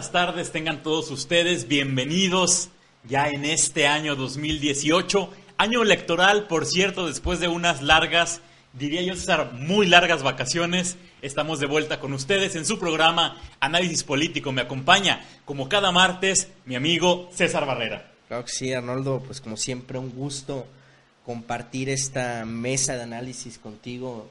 buenas tardes tengan todos ustedes, bienvenidos ya en este año 2018, año electoral, por cierto, después de unas largas, diría yo César, muy largas vacaciones, estamos de vuelta con ustedes en su programa Análisis Político. Me acompaña, como cada martes, mi amigo César Barrera. Claro que sí, Arnoldo, pues como siempre un gusto compartir esta mesa de análisis contigo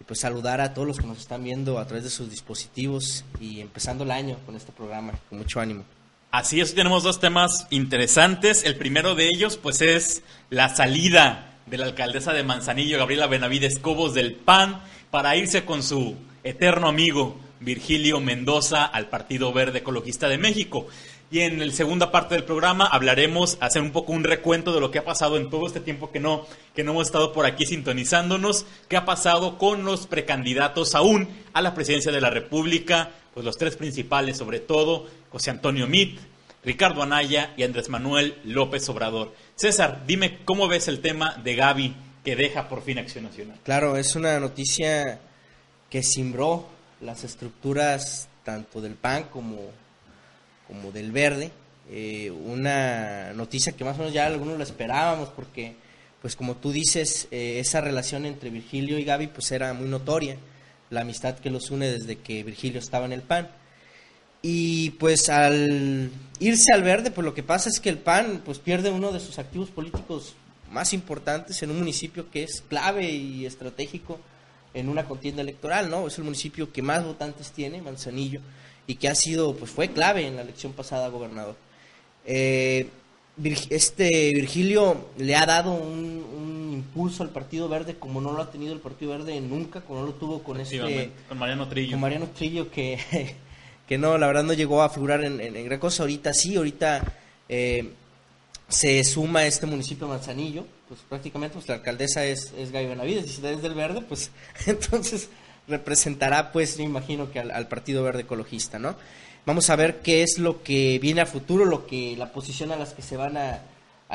y pues saludar a todos los que nos están viendo a través de sus dispositivos y empezando el año con este programa, con mucho ánimo. Así es, tenemos dos temas interesantes. El primero de ellos, pues, es la salida de la alcaldesa de Manzanillo, Gabriela Benavides Cobos del PAN, para irse con su eterno amigo Virgilio Mendoza al Partido Verde Ecologista de México. Y en la segunda parte del programa hablaremos, hacer un poco un recuento de lo que ha pasado en todo este tiempo que no, que no hemos estado por aquí sintonizándonos, qué ha pasado con los precandidatos aún a la presidencia de la República, pues los tres principales sobre todo, José Antonio Mit, Ricardo Anaya y Andrés Manuel López Obrador. César, dime cómo ves el tema de Gaby que deja por fin Acción Nacional. Claro, es una noticia que simbró las estructuras tanto del PAN como como del verde, eh, una noticia que más o menos ya algunos lo esperábamos porque, pues como tú dices, eh, esa relación entre Virgilio y Gaby pues era muy notoria, la amistad que los une desde que Virgilio estaba en el PAN. Y pues al irse al verde, pues lo que pasa es que el PAN pues pierde uno de sus activos políticos más importantes en un municipio que es clave y estratégico en una contienda electoral, ¿no? Es el municipio que más votantes tiene, Manzanillo y que ha sido, pues fue clave en la elección pasada gobernador. Eh, este Virgilio le ha dado un, impulso al Partido Verde como no lo ha tenido el Partido Verde nunca, como no lo tuvo con este con Mariano Trillo. Con Mariano Trillo que, que no, la verdad no llegó a figurar en, en, gran cosa. Ahorita sí, ahorita eh, se suma este municipio de Manzanillo, pues prácticamente pues, la alcaldesa es, es Gaby Benavides, y si es del Verde, pues entonces representará, pues, me imagino que al, Partido Verde Ecologista, ¿no? Vamos a ver qué es lo que viene a futuro, lo que la posición a las que se van a,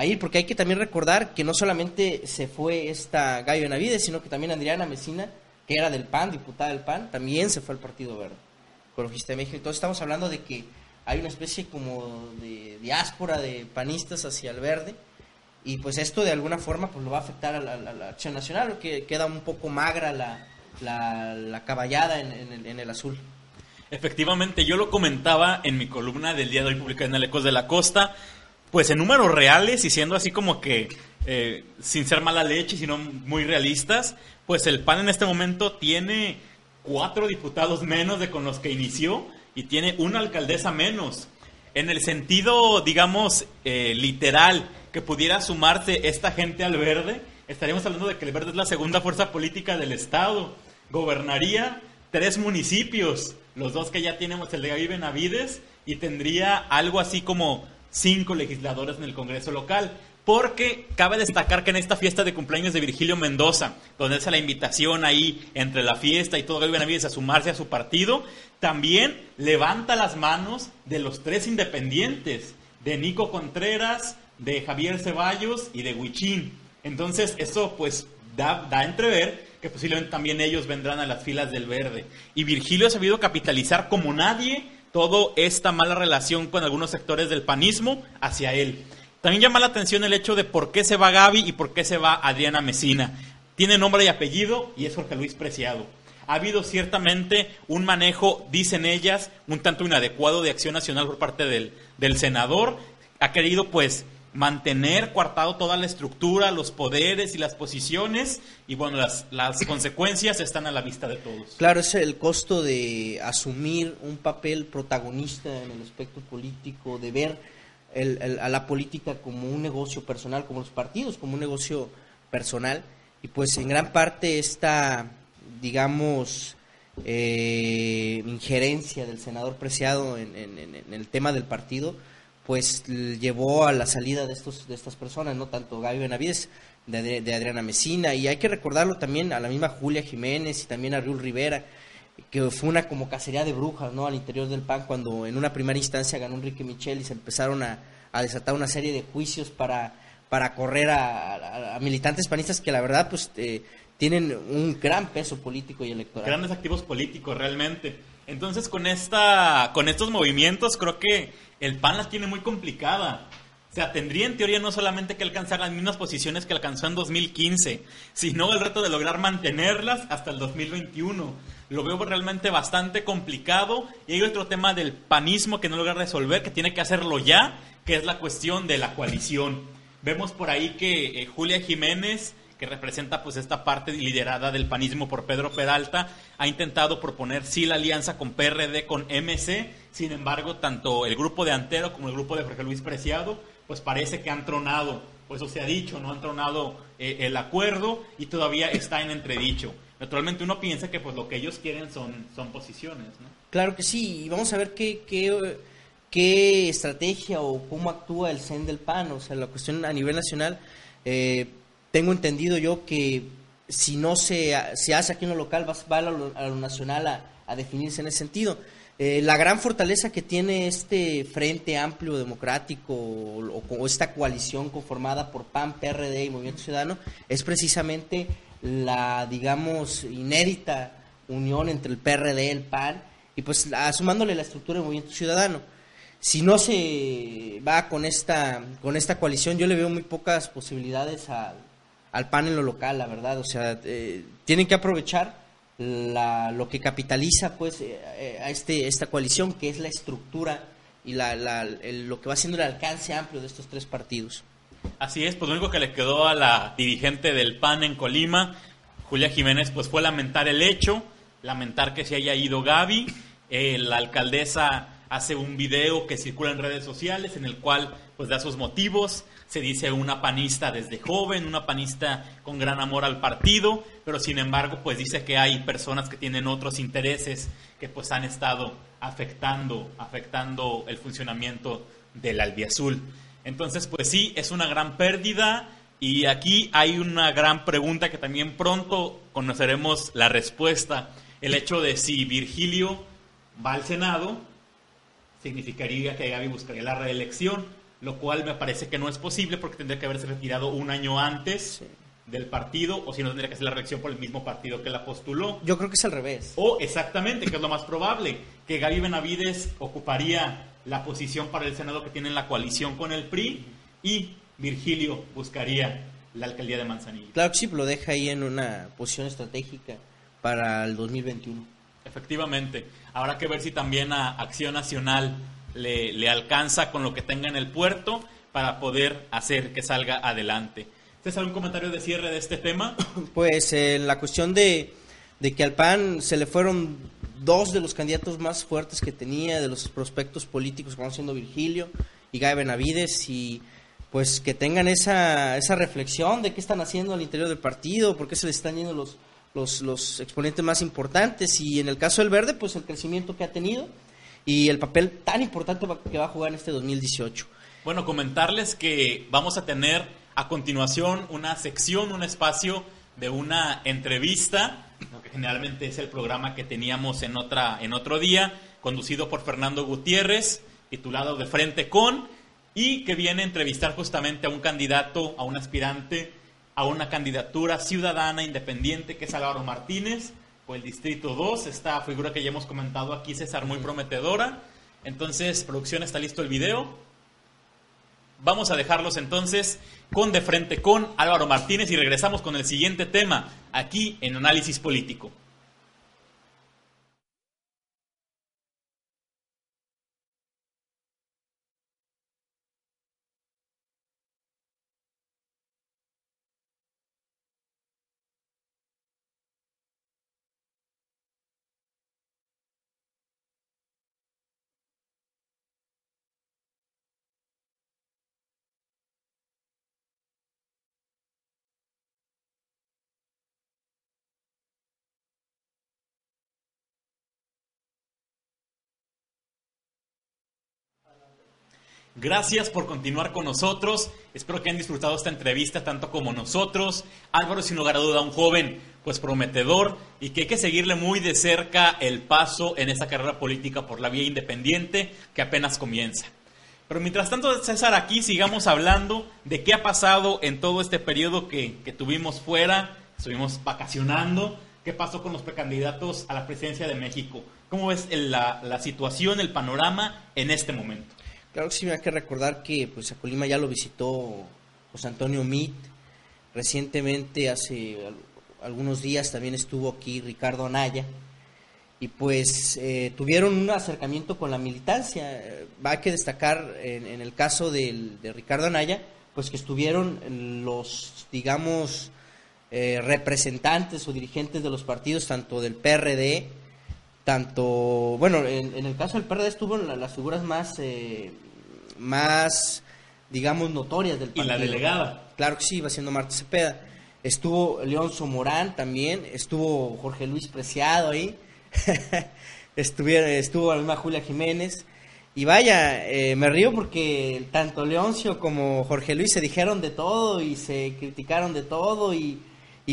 ir, porque hay que también recordar que no solamente se fue esta Gallo Navides, sino que también Adriana Mesina, que era del PAN, diputada del PAN, también se fue al Partido Verde Ecologista de México. Entonces estamos hablando de que hay una especie como de diáspora de panistas hacia el verde, y pues esto de alguna forma pues lo va a afectar a la, acción nacional, que queda un poco magra la, la, caballada en, el, azul. Efectivamente, yo lo comentaba en mi columna del día de hoy publicada en el Ecos de la Costa, pues en números reales y siendo así como que eh, sin ser mala leche, sino muy realistas, pues el PAN en este momento tiene cuatro diputados menos de con los que inició y tiene una alcaldesa menos. En el sentido, digamos, eh, literal, que pudiera sumarse esta gente al verde, estaríamos hablando de que el verde es la segunda fuerza política del Estado gobernaría tres municipios, los dos que ya tenemos, el de Gaby Benavides, y tendría algo así como cinco legisladores en el Congreso local. Porque cabe destacar que en esta fiesta de cumpleaños de Virgilio Mendoza, donde hace la invitación ahí entre la fiesta y todo Gaby Benavides a sumarse a su partido, también levanta las manos de los tres independientes, de Nico Contreras, de Javier Ceballos y de Huichín. Entonces, eso pues da, da entrever que posiblemente también ellos vendrán a las filas del verde. Y Virgilio ha sabido capitalizar como nadie toda esta mala relación con algunos sectores del panismo hacia él. También llama la atención el hecho de por qué se va Gaby y por qué se va Adriana Mesina. Tiene nombre y apellido y es Jorge Luis Preciado. Ha habido ciertamente un manejo, dicen ellas, un tanto inadecuado de acción nacional por parte del, del senador. Ha querido pues mantener coartado toda la estructura, los poderes y las posiciones, y bueno, las, las consecuencias están a la vista de todos. Claro, es el costo de asumir un papel protagonista en el aspecto político, de ver a la política como un negocio personal, como los partidos, como un negocio personal, y pues en gran parte esta, digamos, eh, injerencia del senador Preciado en el tema del partido, pues llevó a la salida de estos de estas personas, no tanto Gaby Benavides, de, de, Adriana Mesina, y hay que recordarlo también a la misma Julia Jiménez y también a Riul Rivera, que fue una como cacería de brujas, ¿no? Al interior del PAN, cuando en una primera instancia ganó Enrique Michel y se empezaron a, a desatar una serie de juicios para, para correr a, militantes panistas que la verdad pues eh, tienen un gran peso político y electoral. Grandes activos políticos realmente. Entonces con esta con estos movimientos creo que el PAN las tiene muy complicada. O sea, tendría en teoría no solamente que alcanzar las mismas posiciones que alcanzó en 2015, sino el reto de lograr mantenerlas hasta el 2021. Lo veo realmente bastante complicado. Y hay otro tema del panismo que no logra resolver, que tiene que hacerlo ya, que es la cuestión de la coalición. Vemos por ahí que eh, Julia Jiménez que representa pues esta parte liderada del panismo por Pedro Peralta, ha intentado proponer sí la alianza con PRD, con MC, sin embargo, tanto el grupo de Antero como el grupo de Jorge Luis Preciado pues parece que han tronado, pues eso se ha dicho, no han tronado eh, el acuerdo y todavía está en entredicho. Naturalmente uno piensa que pues lo que ellos quieren son, son posiciones, ¿no? Claro que sí, y vamos a ver qué, qué, estrategia o cómo actúa el CEN del PAN, o sea, la cuestión a nivel nacional, eh, tengo entendido yo que si no se, se hace aquí en lo local, va, va a, lo, nacional a, a definirse en ese sentido. Eh, la gran fortaleza que tiene este frente amplio democrático o, esta coalición conformada por PAN, PRD y Movimiento Ciudadano es precisamente la, digamos, inédita unión entre el PRD, el PAN y pues sumándole la estructura del Movimiento Ciudadano. Si no se va con esta, con esta coalición, yo le veo muy pocas posibilidades al PAN en lo local, la verdad. O sea, eh, tienen que aprovechar la, lo que capitaliza pues eh, eh, a este, esta coalición, que es la estructura y la, lo que va siendo el alcance amplio de estos tres partidos. Así es, pues lo único que le quedó a la dirigente del PAN en Colima, Julia Jiménez, pues fue lamentar el hecho, lamentar que se haya ido Gaby, la alcaldesa hace un video que circula en redes sociales en el cual pues da sus motivos, se dice una panista desde joven, una panista con gran amor al partido, pero sin embargo pues dice que hay personas que tienen otros intereses que pues han estado afectando, afectando el funcionamiento del albiazul. Entonces pues sí, es una gran pérdida. Y aquí hay una gran pregunta que también pronto conoceremos la respuesta, el hecho de si Virgilio va al Senado, significaría que Gaby buscaría la reelección lo cual me parece que no es posible porque tendría que haberse retirado un año antes del partido, o si no tendría que hacer la reelección por el mismo partido que la postuló. Yo creo que es al revés. O exactamente, que es lo más probable, que Gaby Benavides ocuparía la posición para el Senado que tiene en la coalición con el PRI y Virgilio buscaría la alcaldía de Manzanillo. Claro que sí, lo deja ahí en una posición estratégica para el 2021. Efectivamente. Habrá que ver si también a Acción Nacional le, alcanza con lo que tenga en el puerto para poder hacer que salga adelante. ¿Tienes algún comentario de cierre de este tema? Pues eh, la cuestión de, que al PAN se le fueron dos de los candidatos más fuertes que tenía, de los prospectos políticos, como siendo Virgilio y Gaby Benavides, y pues que tengan esa, esa reflexión de qué están haciendo al interior del partido, por qué se les están yendo los, los, los exponentes más importantes, y en el caso del Verde, pues el crecimiento que ha tenido y el papel tan importante que va a jugar en este 2018. Bueno, comentarles que vamos a tener a continuación una sección, un espacio de una entrevista, que generalmente es el programa que teníamos en, otra, en otro día, conducido por Fernando Gutiérrez, titulado De Frente con, y que viene a entrevistar justamente a un candidato, a un aspirante, a una candidatura ciudadana independiente, que es Álvaro Martínez, o el Distrito 2, esta figura que ya hemos comentado aquí, César, muy prometedora. Entonces, producción, está listo el video. Vamos a dejarlos entonces con de frente con Álvaro Martínez y regresamos con el siguiente tema aquí en Análisis Político. Gracias por continuar con nosotros. Espero que hayan disfrutado esta entrevista tanto como nosotros. Álvaro, sin lugar a duda, un joven pues prometedor y que hay que seguirle muy de cerca el paso en esa carrera política por la vía independiente que apenas comienza. Pero mientras tanto, César, aquí sigamos hablando de qué ha pasado en todo este periodo que, que tuvimos fuera, estuvimos vacacionando, qué pasó con los precandidatos a la presidencia de México. ¿Cómo ves la, la situación, el panorama en este momento? Claro que sí, hay que recordar que pues a Colima ya lo visitó José Antonio Mit, recientemente hace algunos días también estuvo aquí Ricardo Anaya, y pues eh, tuvieron un acercamiento con la militancia. Va a que destacar en, el caso de Ricardo Anaya, pues que estuvieron los, digamos, eh, representantes o dirigentes de los partidos, tanto del PRD, tanto, bueno, en, el caso del PRD estuvo las figuras más, eh, más, digamos, notorias del partido. Y la delegada. Claro que sí, iba siendo Marta Cepeda. Estuvo Leonzo Morán también, estuvo Jorge Luis Preciado ahí Estuvieron, estuvo la misma Julia Jiménez. Y vaya, eh, me río porque tanto Leoncio como Jorge Luis se dijeron de todo y se criticaron de todo y,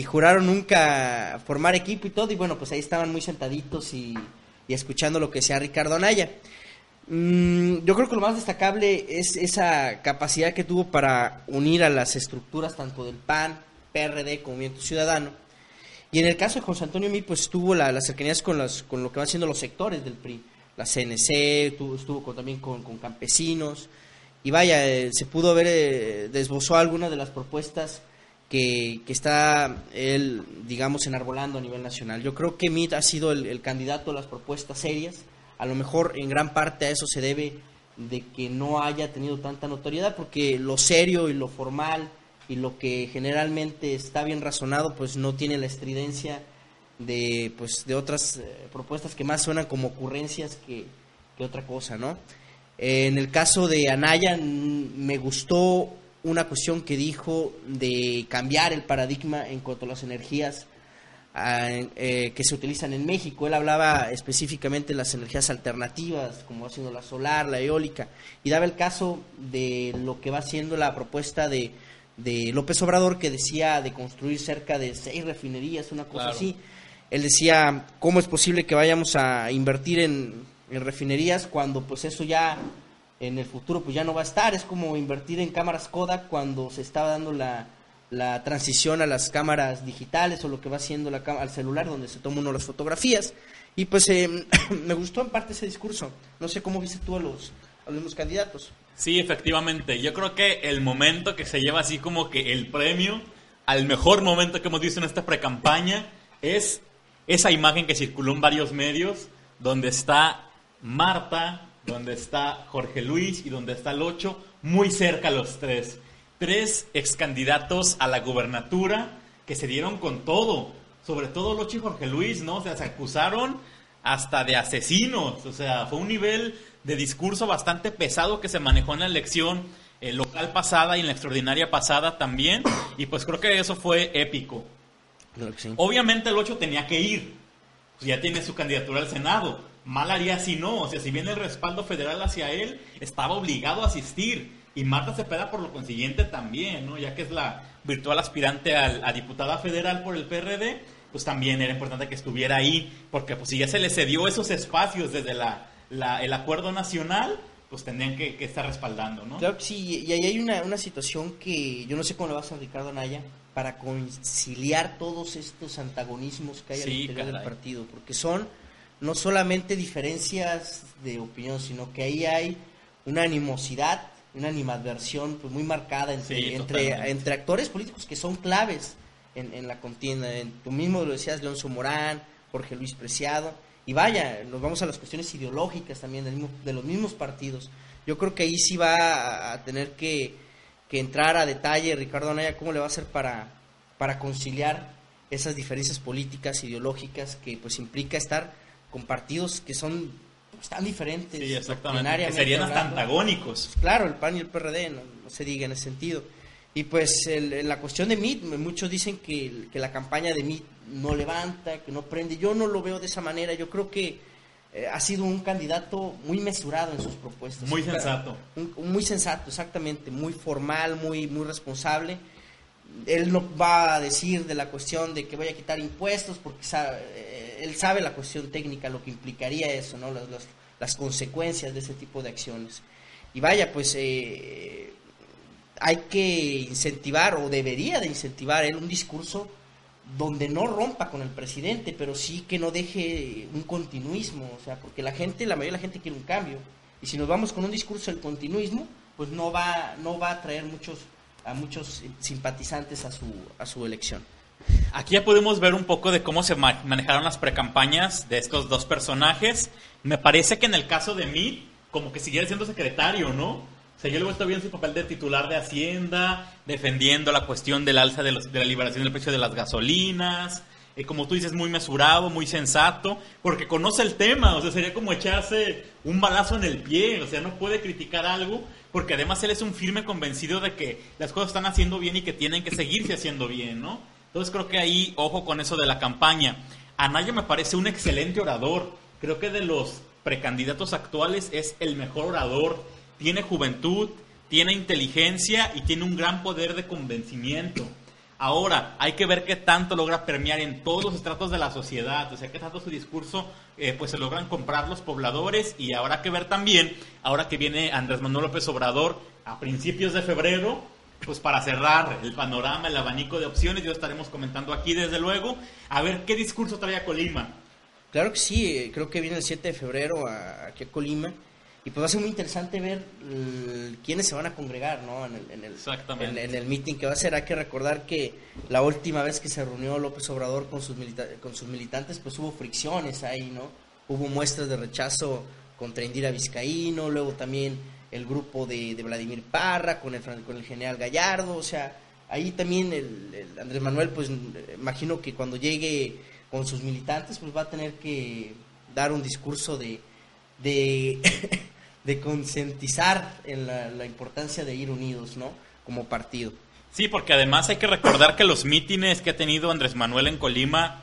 juraron nunca formar equipo y todo. Y bueno, pues ahí estaban muy sentaditos y, escuchando lo que decía Ricardo Anaya. Mm, yo creo que lo más destacable es esa capacidad que tuvo para unir a las estructuras tanto del PAN, PRD, como Movimiento Ciudadano y en el caso de José Antonio Mí, pues tuvo la, las cercanías con, las, con lo que van siendo los sectores del PRI. La CNC, estuvo también con, campesinos. Y vaya, eh, se pudo ver, eh, desbozó algunas de las propuestas que, que, está él, digamos, enarbolando a nivel nacional. Yo creo que Mit ha sido el, candidato a las propuestas serias. A lo mejor en gran parte a eso se debe de que no haya tenido tanta notoriedad, porque lo serio y lo formal y lo que generalmente está bien razonado pues no tiene la estridencia de pues de otras eh, propuestas que más suenan como ocurrencias que, otra cosa, ¿no? en el caso de Anaya me gustó una cuestión que dijo de cambiar el paradigma en cuanto a las energías ah, eh, que se utilizan en México. Él hablaba específicamente de las energías alternativas, como va siendo la solar, la eólica, y daba el caso de lo que va siendo la propuesta de de López Obrador que decía de construir cerca de seis refinerías, una cosa así. Él decía, ¿cómo es posible que vayamos a invertir en, refinerías cuando pues eso ya en el futuro pues ya no va a estar? Es como invertir en cámaras Kodak cuando se estaba dando la, la transición a las cámaras digitales o lo que va haciendo la, al celular donde se toma uno las fotografías. Y pues eh, me gustó en parte ese discurso. No sé cómo viste tú a los, a candidatos. Sí, efectivamente. Yo creo que el momento que se lleva así como que el premio al mejor momento que hemos visto en esta precampaña es esa imagen que circuló en varios medios donde está Marta, donde está Jorge Luis y donde está el Ocho, muy cerca los tres. Tres ex candidatos a la gubernatura que se dieron con todo. Sobre todo Locho y Jorge Luis, ¿no? O sea, se acusaron hasta de asesinos. O sea, fue un nivel de discurso bastante pesado que se manejó en la elección eh, local pasada y en la extraordinaria pasada también. Y pues creo que eso fue épico. Obviamente el 8 tenía que ir. Pues ya tiene su candidatura al Senado. Mal haría si no. O sea, si viene el respaldo federal hacia él, estaba obligado a asistir. Y Marta Cepeda por lo consiguiente también, ¿no? Ya que es la virtual aspirante a diputada federal por el PRD, pues también era importante que estuviera ahí, porque pues si ya se le cedió esos espacios desde la el acuerdo nacional, pues tendrían que, estar respaldando, ¿no? Claro que sí, y ahí hay una, una situación que yo no sé cómo le va a hacer Ricardo Anaya para conciliar todos estos antagonismos que hay al interior del partido, porque son no solamente diferencias de opinión, sino que ahí hay una animosidad, una animadversión pues, muy marcada entre, entre, entre, actores políticos que son claves en, en la contienda. Tú mismo lo decías, Leonzo Morán, Jorge Luis Preciado, y vaya, nos vamos a las cuestiones ideológicas también de los mismos partidos. Yo creo que ahí sí va a, tener que, entrar a detalle Ricardo Anaya cómo le va a hacer para, para conciliar esas diferencias políticas, ideológicas, que pues implica estar con partidos que son pues, tan diferentes. Sí, exactamente. Que serían hasta antagónicos. Claro, el PAN y el PRD, no, se diga en ese sentido. Y pues la cuestión de MIT, muchos dicen que, que la campaña de MIT no levanta, que no prende. Yo no lo veo de esa manera. Yo creo que eh, ha sido un candidato muy mesurado en sus propuestas. Muy sensato. muy sensato, exactamente. Muy formal, muy, muy responsable. Él no va a decir de la cuestión de que voy a quitar impuestos porque sabe, eh, él sabe la cuestión técnica, lo que implicaría eso, ¿no? Las, las, consecuencias de ese tipo de acciones. y vaya, pues eh, hay que incentivar o debería de incentivar él un discurso donde no rompa con el presidente, pero sí que no deje un continuismo, o sea, porque la gente, la mayoría de la gente quiere un cambio, y si nos vamos con un discurso del continuismo, pues no va, no va a traer muchos, a muchos simpatizantes a su, a su elección. Aquí ya podemos ver un poco de cómo se manejaron las precampañas de estos dos personajes. Me parece que en el caso de mí, como que siguiera siendo secretario, ¿no? O sea, yo he vuelto bien su papel de titular de Hacienda, defendiendo la cuestión del alza de, la liberación del precio de las gasolinas. Eh, como tú dices, muy mesurado, muy sensato, porque conoce el tema. O sea, sería como echarse un balazo en el pie. O sea, no puede criticar algo, porque además él es un firme convencido de que las cosas están haciendo bien y que tienen que seguirse haciendo bien, ¿no? Entonces creo que ahí, ojo con eso de la campaña. Anaya me parece un excelente orador. Creo que de los precandidatos actuales es el mejor orador. Tiene juventud, tiene inteligencia y tiene un gran poder de convencimiento. Ahora, hay que ver qué tanto logra permear en todos los estratos de la sociedad, o sea, qué tanto su discurso eh, pues se logran comprar los pobladores y habrá que ver también, ahora que viene Andrés Manuel López Obrador a principios de febrero, pues para cerrar el panorama, el abanico de opciones, ya estaremos comentando aquí desde luego, a ver qué discurso trae a Colima. Claro que sí, eh, creo que viene el 7 de febrero a, aquí a Colima y pues va a ser muy interesante ver quiénes se van a congregar ¿no? en, el, en, el, Exactamente. En, el meeting que va a ser. Hay que recordar que la última vez que se reunió López Obrador con sus, con sus militantes, pues hubo fricciones ahí, ¿no? Hubo muestras de rechazo contra Indira Vizcaíno, luego también el grupo de, Vladimir Parra, con el, con el general Gallardo, o sea, ahí también el, Andrés Manuel, pues imagino que cuando llegue con sus militantes, pues va a tener que dar un discurso de, de, de concientizar en la, la, importancia de ir unidos, ¿no? Como partido. Sí, porque además hay que recordar que los mítines que ha tenido Andrés Manuel en Colima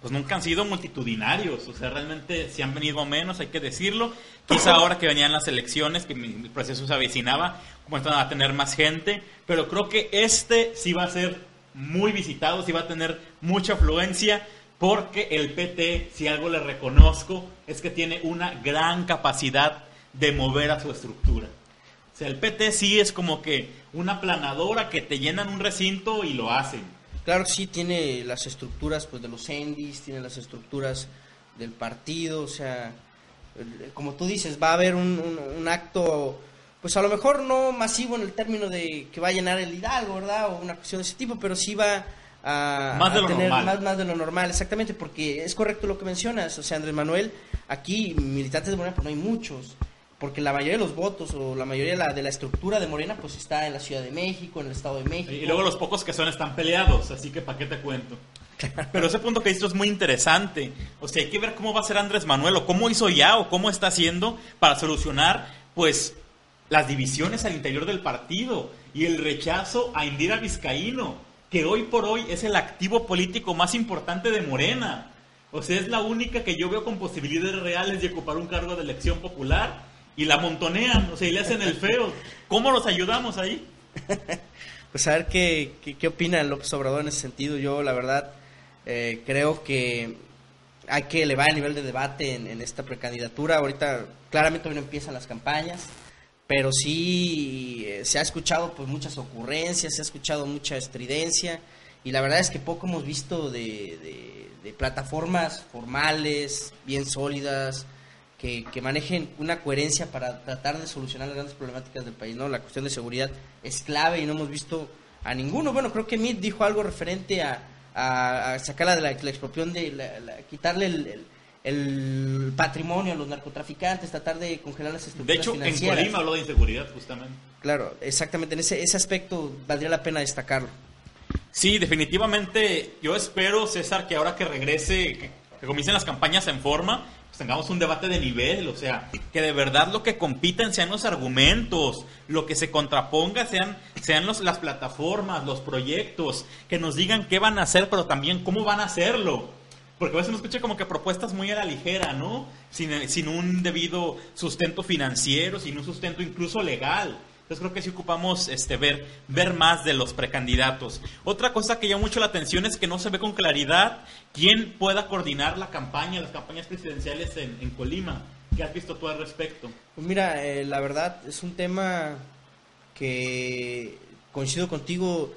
pues nunca han sido multitudinarios, o sea, realmente si han venido menos, hay que decirlo. Quizá ahora que venían las elecciones, que el proceso se avecinaba, comienzan a tener más gente, pero creo que este sí va a ser muy visitado, sí va a tener mucha afluencia, porque el PT, si algo le reconozco, es que tiene una gran capacidad de mover a su estructura. O sea, el PT sí es como que una planadora que te llenan un recinto y lo hacen Claro que sí, tiene las estructuras pues, de los endis, tiene las estructuras del partido, o sea, como tú dices, va a haber un, acto, pues a lo mejor no masivo en el término de que va a llenar el Hidalgo, ¿verdad? O una cuestión de ese tipo, pero sí va a, más de lo tener normal. Más, de lo normal, exactamente, porque es correcto lo que mencionas, o sea, Andrés Manuel, aquí militantes de Morena pues no hay muchos, porque la mayoría de los votos o la mayoría de la, de la, estructura de Morena pues está en la Ciudad de México, en el Estado de México. Y luego los pocos que son están peleados, así que ¿para qué te cuento? Pero ese punto que dices es muy interesante. O sea, hay que ver cómo va a ser Andrés Manuel o cómo hizo ya o cómo está haciendo para solucionar pues las divisiones al interior del partido y el rechazo a Indira Vizcaíno, que hoy por hoy es el activo político más importante de Morena. O sea, es la única que yo veo con posibilidades reales de ocupar un cargo de elección popular y la montonean, o sea, y le hacen el feo. ¿Cómo los ayudamos ahí? pues a ver qué, qué, opina López Obrador en ese sentido. Yo, la verdad, eh, creo que hay que elevar el nivel de debate en, esta precandidatura. Ahorita, claramente, no empiezan las campañas, pero sí eh, se ha escuchado pues muchas ocurrencias, se ha escuchado mucha estridencia, y la verdad es que poco hemos visto de, de plataformas formales, bien sólidas, que, manejen una coherencia para tratar de solucionar las grandes problemáticas del país, ¿no? La cuestión de seguridad es clave y no hemos visto a ninguno. Bueno, creo que Meade dijo algo referente a, a, sacarla de la, expropiación, de quitarle el, patrimonio a los narcotraficantes, tratar de congelar las estructuras De hecho, en Colima habló de inseguridad, justamente. Claro, exactamente. En ese, ese aspecto valdría la pena destacarlo. Sí, definitivamente. Yo espero, César, que ahora que regrese, que, que comiencen las campañas en forma, tengamos un debate de nivel, o sea, que de verdad lo que compiten sean los argumentos, lo que se contraponga sean, sean los, las plataformas, los proyectos, que nos digan qué van a hacer, pero también cómo van a hacerlo. Porque a veces uno escucha como que propuestas muy a la ligera, ¿no? Sin, sin un debido sustento financiero, sin un sustento incluso legal. Entonces creo que sí ocupamos este, ver, ver más de los precandidatos. Otra cosa que llama mucho la atención es que no se ve con claridad quién pueda coordinar la campaña, las campañas presidenciales en, Colima. ¿Qué has visto tú al respecto? Pues mira, eh, la verdad es un tema que coincido contigo.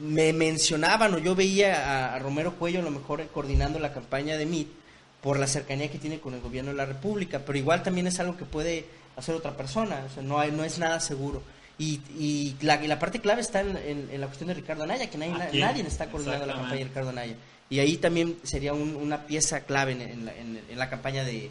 Me mencionaban o yo veía a, Romero Cuello a lo mejor coordinando la campaña de MIT por la cercanía que tiene con el gobierno de la República, pero igual también es algo que puede hacer otra persona, o sea, no, hay, no es nada seguro. Y, y, la, y la parte clave está en, la cuestión de Ricardo Anaya, que nadie, nadie está coordinando la campaña de Ricardo Anaya. Y ahí también sería una pieza clave en, la, en la, campaña de,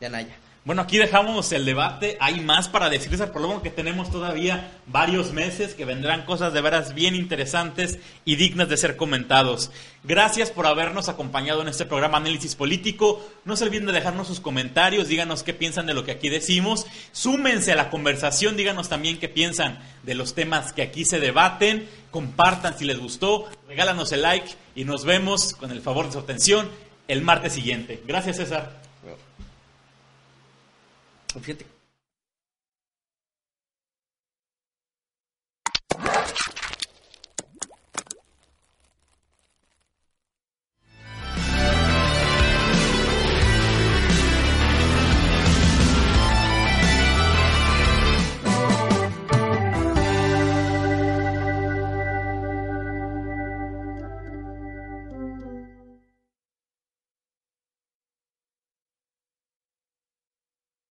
de Anaya. Bueno, aquí dejamos el debate. Hay más para decirles, por lo menos que tenemos todavía varios meses que vendrán cosas de veras bien interesantes y dignas de ser comentados. Gracias por habernos acompañado en este programa Análisis Político. No se olviden de dejarnos sus comentarios, díganos qué piensan de lo que aquí decimos. Súmense a la conversación, díganos también qué piensan de los temas que aquí se debaten. Compartan si les gustó, regálanos el like y nos vemos con el favor de su atención el martes siguiente. Gracias, César. Fíjate